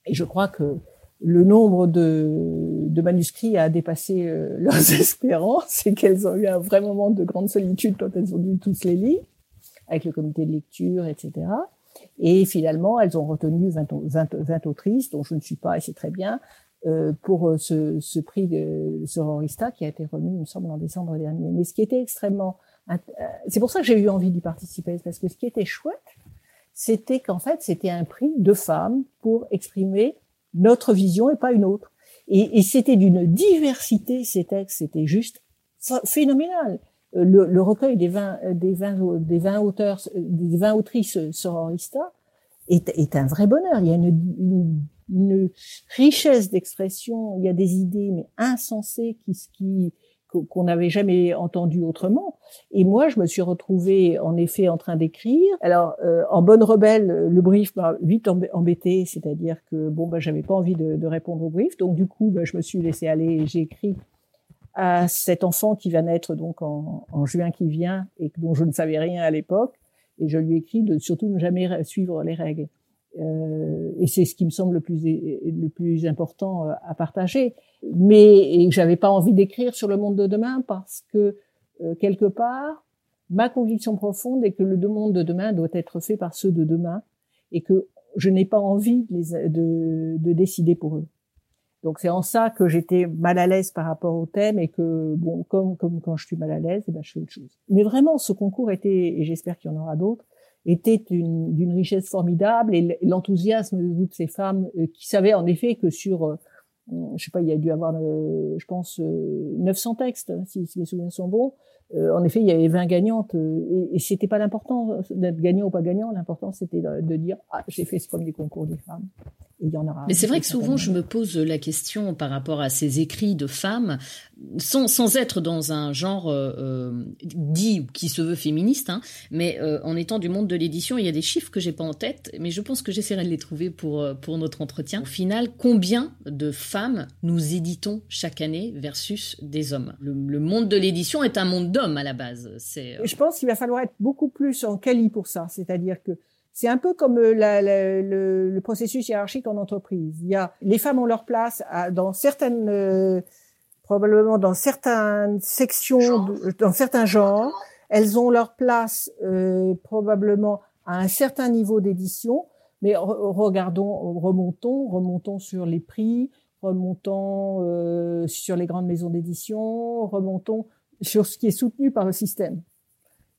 Et je crois que le nombre de, manuscrits a dépassé leurs espérances et qu'elles ont eu un vrai moment de grande solitude quand elles ont dû tous les lire, avec le comité de lecture, etc. Et finalement, elles ont retenu 20, 20, 20 autrices, dont je ne suis pas, et c'est très bien, euh, pour ce, ce, prix de Sororista qui a été remis, il me semble, en décembre dernier. Mais ce qui était extrêmement... Euh, c'est pour ça que j'ai eu envie d'y participer, parce que ce qui était chouette, c'était qu'en fait, c'était un prix de femmes pour exprimer notre vision et pas une autre. Et, c'était d'une diversité, ces textes, c'était juste phénoménal. Euh, le, recueil des 20, des 20, des 20 auteurs, des 20 autrices sororista est, un vrai bonheur. Il y a une, une, une richesse d'expression, il y a des idées mais insensées qui, qui qu'on n'avait jamais entendu autrement. Et moi, je me suis retrouvée en effet en train d'écrire. Alors, euh, en bonne rebelle, le brief m'a vite embêté, c'est-à-dire que bon, bah, j'avais pas envie de, répondre au brief, donc du coup, bah, je me suis laissée aller j'ai écrit à cet enfant qui va naître donc en, en, juin qui vient et dont je ne savais rien à l'époque. Et je lui ai écrit de surtout ne jamais suivre les règles. Euh, et c'est ce qui me semble le plus le plus important euh, à partager. Mais j'avais pas envie d'écrire sur le monde de demain parce que euh, quelque part, ma conviction profonde est que le monde de demain doit être fait par ceux de demain et que je n'ai pas envie de, de, de décider pour eux. Donc c'est en ça que j'étais mal à l'aise par rapport au thème et que bon comme comme quand je suis mal à l'aise, eh ben je fais autre chose. Mais vraiment ce concours était et j'espère qu'il y en aura d'autres était d'une richesse formidable et l'enthousiasme de toutes ces femmes euh, qui savaient en effet que sur euh, je sais pas, il y a dû avoir, euh, je pense, 900 textes, hein, si, si, mes souvenirs sont bons. En effet, il y avait 20 gagnantes, et, et c'était pas l'important d'être gagnant ou pas gagnant. L'important, c'était de, dire, ah, j'ai fait ce premier concours des femmes. Mais c'est vrai que souvent je me pose la question par rapport à ces écrits de femmes, sans, sans être dans un genre euh, euh dit qui se veut féministe, hein, mais euh, en étant du monde de l'édition, il y a des chiffres que j'ai pas en tête, mais je pense que j'essaierai de les trouver pour euh, pour notre entretien. Au final, combien de femmes nous éditons chaque année versus des hommes? Le, le, monde de l'édition est un monde d'hommes à la base. C'est. Je pense qu'il va falloir être beaucoup plus en quali pour ça, c'est-à-dire que c'est un peu comme euh, la, la, le, le, processus hiérarchique en entreprise. Il y a les femmes ont leur place à, dans certaines, euh, probablement dans certaines sections, dans certains genres. Elles ont leur place euh, probablement à un certain niveau d'édition. Mais regardons, remontons, remontons sur les prix, remontons euh, sur les grandes maisons d'édition, remontons sur ce qui est soutenu par le système.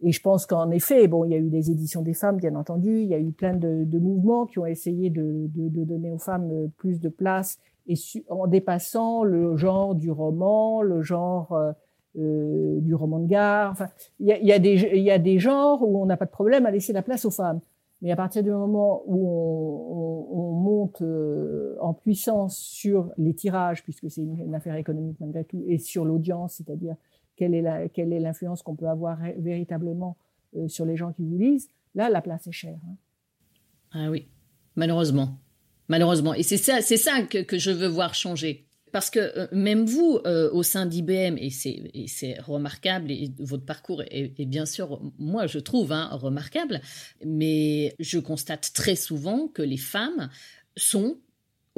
Et je pense qu'en effet, bon, il y a eu des éditions des femmes, bien entendu, il y a eu plein de, mouvements qui ont essayé de, donner aux femmes euh, plus de place, et en dépassant le genre du roman, le genre euh, euh, du roman de gare. Il y a, des, genres où on n'a pas de problème à laisser la place aux femmes. Mais à partir du moment où on, on, on monte en puissance sur les tirages, puisque c'est une, affaire économique malgré tout, et sur l'audience, c'est-à-dire quelle est l'influence qu'on peut avoir véritablement euh, sur les gens qui vous lisent, là, la place est chère. Hein. Ah oui, malheureusement. Malheureusement. Et c'est ça, que, je veux voir changer. Parce que euh, même vous, euh, au sein d'IBM, et c'est remarquable, et votre parcours est, est, bien sûr, moi je trouve, hein, remarquable, mais je constate très souvent que les femmes sont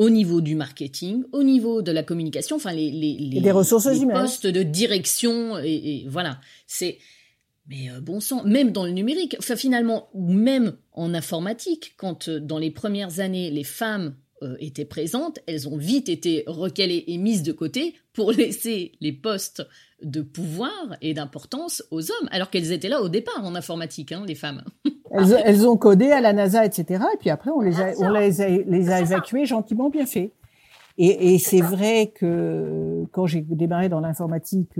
au niveau du marketing, au niveau de la communication, enfin les, les, les, ressources les postes de direction et, et voilà. C'est mais euh, bon sang, même dans le numérique, enfin finalement, même en informatique, quand euh, dans les premières années les femmes euh, étaient présentes, elles ont vite été recalées et mises de côté pour laisser les postes de pouvoir et d'importance aux hommes, alors qu'elles étaient là au départ en informatique, hein, les femmes. Elles, elles, ont codé à la NASA, etc. Et puis après, on les a, on les a, les a évacuées gentiment bien fait. Et, et c'est vrai que quand j'ai démarré dans l'informatique,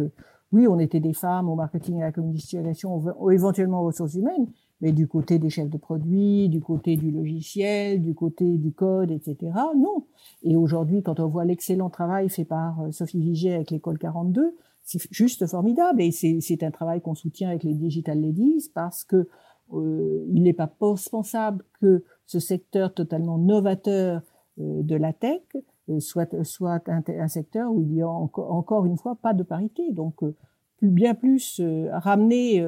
oui, on était des femmes au marketing et à la communication, ou éventuellement aux ressources humaines, mais du côté des chefs de produits, du côté du logiciel, du côté du code, etc. Non. Et aujourd'hui, quand on voit l'excellent travail fait par euh, Sophie Vigier avec l'école 42, c'est juste formidable. Et c'est un travail qu'on soutient avec les Digital Ladies parce que il n'est pas pensable que ce secteur totalement novateur euh, de la tech euh, soit, soit un, secteur où il y a encore, une fois pas de parité. Donc, euh, bien plus euh, ramener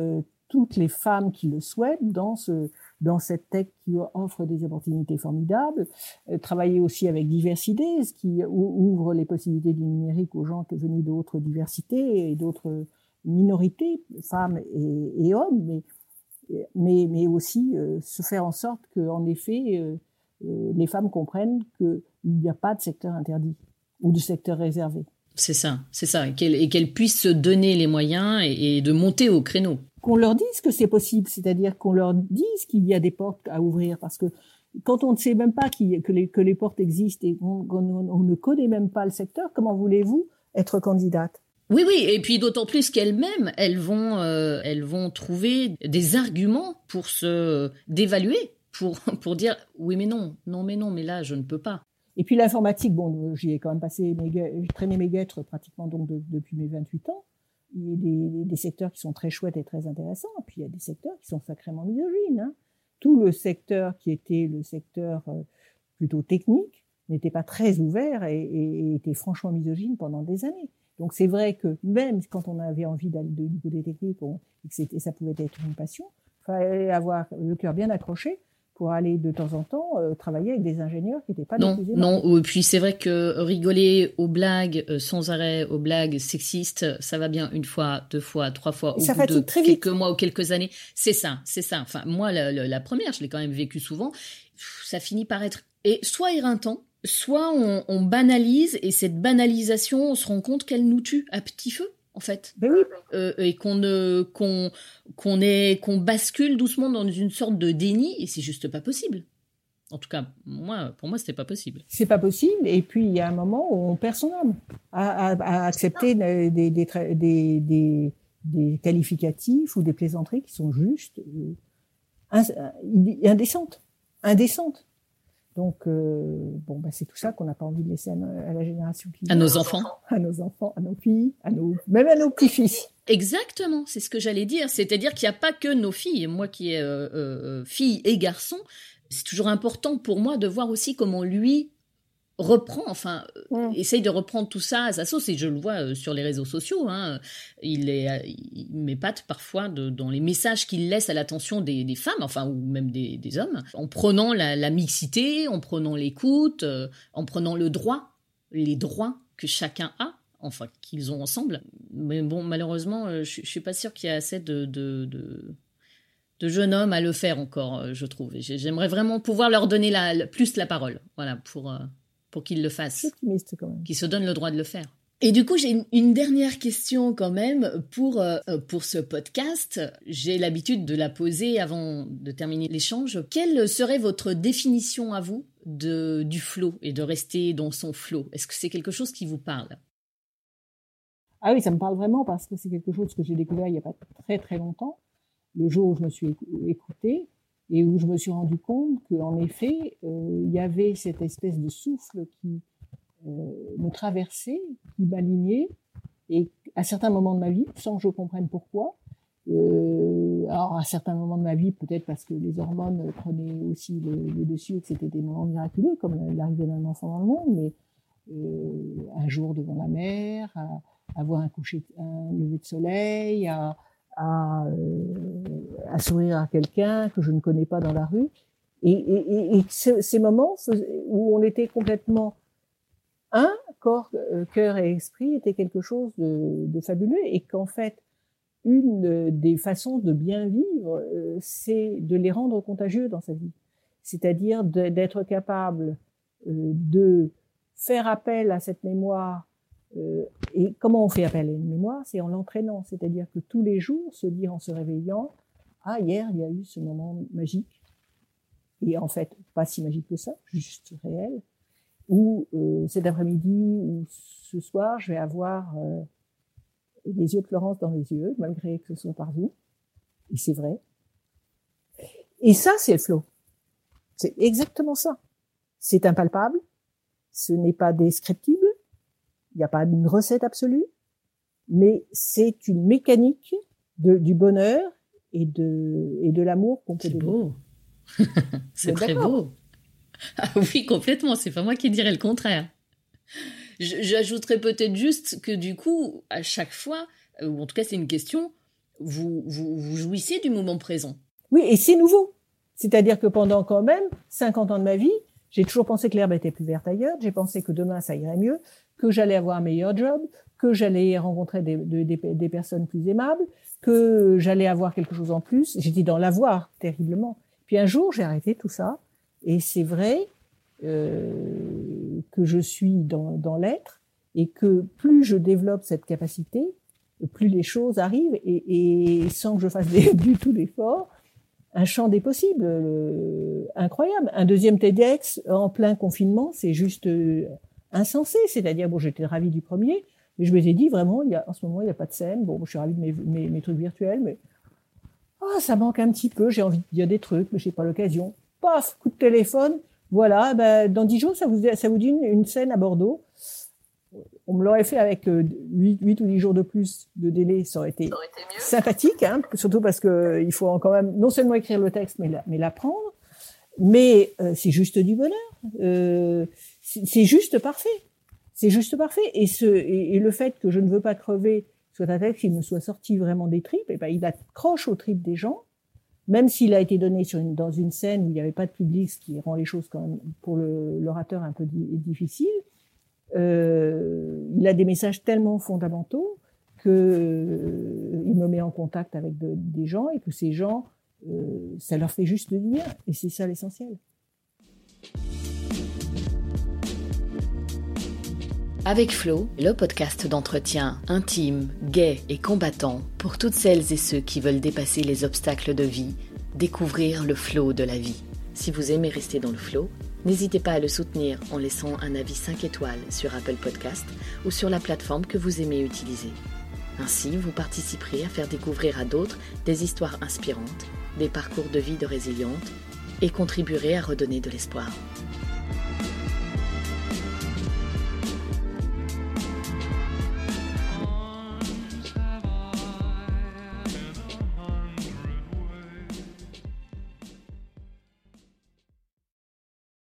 toutes les femmes qui le souhaitent dans ce, dans cette tech qui offre des opportunités formidables, euh, travailler aussi avec diversité, ce qui ouvre les possibilités du numérique aux gens venus d'autres diversités et d'autres minorités, femmes et, hommes, mais, mais aussi euh, se faire en sorte qu'en effet, euh, les femmes comprennent qu'il n'y a pas de secteur interdit ou de secteur réservé. C'est ça, c'est ça, et qu'elles puissent se donner les moyens et de monter au créneau qu'on leur dise que c'est possible, c'est-à-dire qu'on leur dise qu'il y a des portes à ouvrir, parce que quand on ne sait même pas que, les, que les portes existent et qu'on on ne connaît même pas le secteur, comment voulez-vous être candidate? Oui, oui, et puis d'autant plus qu'elles-mêmes, elles vont, euh, elles vont trouver des arguments pour se dévaluer, pour pour dire oui mais non, non mais non, mais là je ne peux pas. Et puis l'informatique, bon, j'y ai quand même passé, mes, traîné mes guêtres pratiquement donc depuis mes 28 ans il y a des, secteurs qui sont très chouettes et très intéressants, puis il y a des secteurs qui sont sacrément misogynes. Hein. Tout le secteur qui était le secteur euh, plutôt technique n'était pas très ouvert et, et, était franchement misogyne pendant des années. Donc c'est vrai que même quand on avait envie d'aller de, du côté technique et que c'était, ça pouvait être une passion, il fallait avoir le cœur bien accroché pour aller de temps en temps euh, travailler avec des ingénieurs qui n'étaient pas non non et puis c'est vrai que rigoler aux blagues euh, sans arrêt aux blagues sexistes ça va bien une fois deux fois trois fois au ça bout de très quelques mois ou quelques années. C'est ça c'est ça. Enfin moi la, la, première je l'ai quand même vécu souvent. Ça finit par être et soit éreintant soit on, on banalise et cette banalisation on se rend compte qu'elle nous tue à petit feu en fait. Ben oui. Euh, et qu'on qu'on qu'on est qu'on bascule doucement dans une sorte de déni et c'est juste pas possible. En tout cas, moi, pour moi, c'était pas possible. C'est pas possible. Et puis, il y a un moment où on perd son âme à, à, accepter des, des, des, des, des, qualificatifs ou des plaisanteries qui sont justes, euh, indécentes. Indécentes. Donc, euh, bon, bah, c'est tout ça qu'on n'a pas envie de laisser à, la génération qui À nos enfants. À nos enfants, à nos filles, à nos, même à nos petits-fils. Exactement, c'est ce que j'allais dire. C'est-à-dire qu'il n'y a pas que nos filles. Moi qui est euh, euh, fille et garçon, c'est toujours important pour moi de voir aussi comment lui reprend, enfin, euh, essaye de reprendre tout ça à sa sauce. Et je le vois euh, sur les réseaux sociaux. Hein, il, est, euh, il m'épate parfois de, dans les messages qu'il laisse à l'attention des, des, femmes, enfin, ou même des, des hommes, en prenant la, la mixité, en prenant l'écoute, en prenant le droit, les droits que chacun a. Enfin, qu'ils ont ensemble. Mais bon, malheureusement, je, je suis pas sûre qu'il y ait assez de, de, de de jeunes hommes à le faire encore, je trouve. J'aimerais vraiment pouvoir leur donner la, plus la parole, voilà, pour, pour qu'il le fasse. Qu'il se donne le droit de le faire. Et du coup, j'ai une, dernière question quand même pour, euh, pour ce podcast. J'ai l'habitude de la poser avant de terminer l'échange. Quelle serait votre définition à vous de, du flow et de rester dans son flow? Est-ce que c'est quelque chose qui vous parle? Ah oui, ça me parle vraiment parce que c'est quelque chose que j'ai découvert il n'y a pas très très longtemps. Le jour où je me suis écoutée, et où je me suis rendu compte qu'en effet, euh, il y avait cette espèce de souffle qui euh, me traversait, qui m'alignait, et à certains moments de ma vie, sans que je comprenne pourquoi, euh, alors à certains moments de ma vie, peut-être parce que les hormones prenaient aussi le, dessus et que c'était des moments miraculeux, comme l'arrivée d'un enfant dans le monde, mais un jour devant la mer, à, à voir un coucher, un lever de soleil, à, à, euh, à sourire à quelqu'un que je ne connais pas dans la rue. Et, ces moments où on était complètement un, corps, euh, cœur et esprit, était quelque chose de, de fabuleux et qu'en fait, une des façons de bien vivre, euh, c'est de les rendre contagieux dans sa vie. C'est-à-dire d'être capable de faire appel à cette mémoire euh, et comment on fait appel une mémoire? C'est en l'entraînant, c'est-à-dire que tous les jours, se dire en se réveillant, ah hier il y a eu ce moment magique, et en fait pas si magique que ça, juste réel, ou euh, cet après-midi ou ce soir je vais avoir euh, les yeux de Florence dans les yeux, malgré que ce soit par vous, et c'est vrai. Et ça c'est le flow, c'est exactement ça. C'est impalpable, ce n'est pas descriptible, il n'y a pas une recette absolue, mais c'est une mécanique de, du bonheur et de, et de l'amour qu'on peut C'est beau. c'est très beau. Ah oui, complètement. C'est pas moi qui dirais le contraire. J'ajouterais peut-être juste que du coup, à chaque fois, euh, ou en tout cas c'est une question, vous, vous, vous jouissez du moment présent. Oui, et c'est nouveau. C'est-à-dire que pendant quand même 50 ans de ma vie, j'ai toujours pensé que l'herbe était plus verte ailleurs, j'ai pensé que demain ça irait mieux, que j'allais avoir un meilleur job, que j'allais rencontrer des, personnes plus aimables, que j'allais avoir quelque chose en plus. J'étais dans l'avoir terriblement. Puis un jour, j'ai arrêté tout ça, et c'est vrai euh, que je suis dans, l'être, et que plus je développe cette capacité, plus les choses arrivent, et, et sans que je fasse du tout d'effort, un champ des possibles euh, incroyable. Un deuxième TEDx en plein confinement, c'est juste euh, insensé. C'est-à-dire, bon, j'étais ravie du premier, mais je m'étais dit vraiment, il y a, en ce moment, il n'y a pas de scène. Bon, je suis ravie de mes, mes, trucs virtuels, mais oh, ça manque un petit peu. J'ai envie de dire des trucs, mais j'ai pas l'occasion. Paf, coup de téléphone. Voilà, ben, dans dix jours, ça vous, ça vous dit une scène à Bordeaux? On me l'aurait fait avec 8, euh, ou 10 jours de plus de délai, ça aurait été, sympathique, hein, surtout parce que euh, faut quand même non seulement écrire le texte, mais l'apprendre. Mais euh, c'est juste du bonheur. C'est juste parfait. C'est juste parfait. Et, le fait que je ne veux pas crever soit un texte qui me soit sorti vraiment des tripes, et ben il accroche aux tripes des gens, même s'il a été donné dans une scène où il n'y avait pas de public, ce qui rend les choses quand même pour l'orateur un peu difficile euh, il a des messages tellement fondamentaux que euh, il me met en contact avec des gens et que ces gens, euh, ça leur fait juste du bien. Et c'est ça l'essentiel. Avec Flo, le podcast d'entretien intime, gai et combattant pour toutes celles et ceux qui veulent dépasser les obstacles de vie, découvrir le flow de la vie. Si vous aimez rester dans le flow, N'hésitez pas à le soutenir en laissant un avis 5 étoiles sur Apple Podcast ou sur la plateforme que vous aimez utiliser. Ainsi, vous participerez à faire découvrir à d'autres des histoires inspirantes, des parcours de vie de résilientes et contribuerez à redonner de l'espoir.